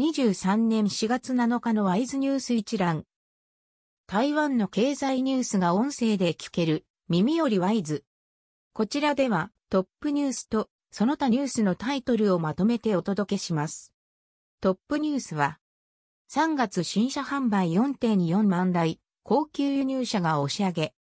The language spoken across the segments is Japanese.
2023年4月7日のワイズニュース一覧。台湾の経済ニュースが音声で聞ける、耳よりワイズ。こちらでは、トップニュースと、その他ニュースのタイトルをまとめてお届けします。トップニュースは、3月新車販売4.4万台、高級輸入車が押し上げ。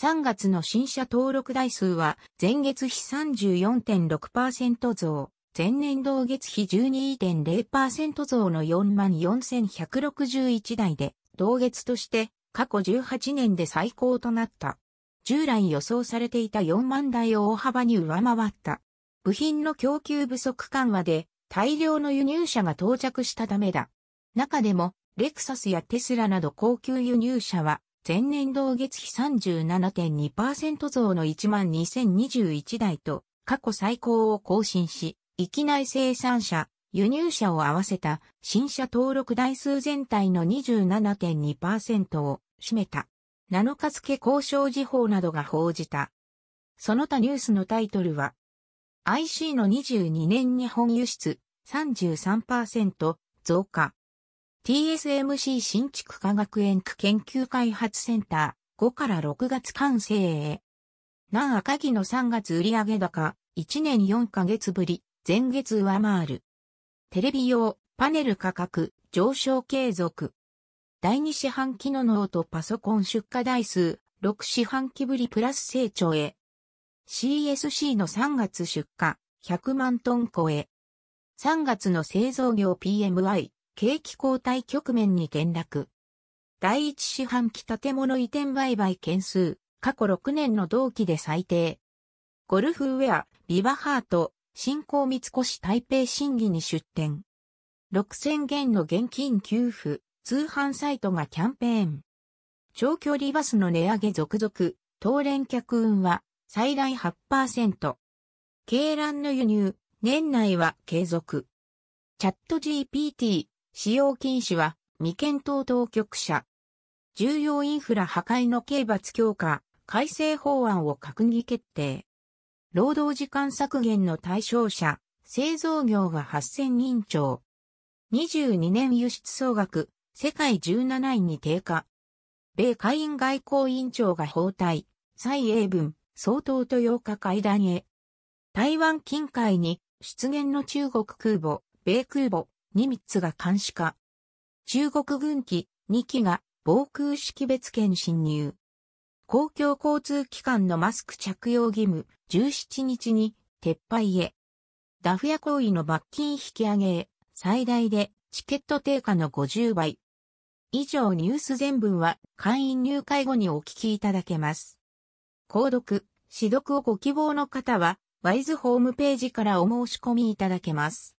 3月の新車登録台数は前月比34.6%増。前年同月比12.0%増の44,161台で、同月として過去18年で最高となった。従来予想されていた4万台を大幅に上回った。部品の供給不足緩和で大量の輸入車が到着したためだ。中でも、レクサスやテスラなど高級輸入車は、前年同月比37.2%増の12,021台と過去最高を更新し、域内生産者、輸入者を合わせた新車登録台数全体の27.2%を占めた。7日付交渉時報などが報じた。その他ニュースのタイトルは、IC の22年日本輸出33%増加。TSMC 新築科学園区研究開発センター5から6月完成へ。南赤木の3月売上高1年4ヶ月ぶり。前月上回る。テレビ用、パネル価格、上昇継続。第2四半期のノートパソコン出荷台数、6四半期ぶりプラス成長へ。CSC の3月出荷、100万トン超え。3月の製造業 PMI、景気後退局面に転落。第1四半期建物移転売買件数、過去6年の同期で最低。ゴルフウェア、ビバハート、新興三越台北審議に出展。6000元の現金給付、通販サイトがキャンペーン。長距離バスの値上げ続々、当連客運は最大8%。鶏卵の輸入、年内は継続。チャット GPT、使用禁止は未検討当局者。重要インフラ破壊の刑罰強化、改正法案を閣議決定。労働時間削減の対象者、製造業が8000人超。22年輸出総額、世界17位に低下。米下院外交委員長が包帯、蔡英文、総統と8日会談へ。台湾近海に出現の中国空母、米空母、ニミッツが監視化。中国軍機2機が防空識別圏侵入。公共交通機関のマスク着用義務、17日に撤廃へ。ダフ屋行為の罰金引き上げへ、最大でチケット定価の50倍。以上ニュース全文は会員入会後にお聞きいただけます。購読、指読をご希望の方は、ワイズホームページからお申し込みいただけます。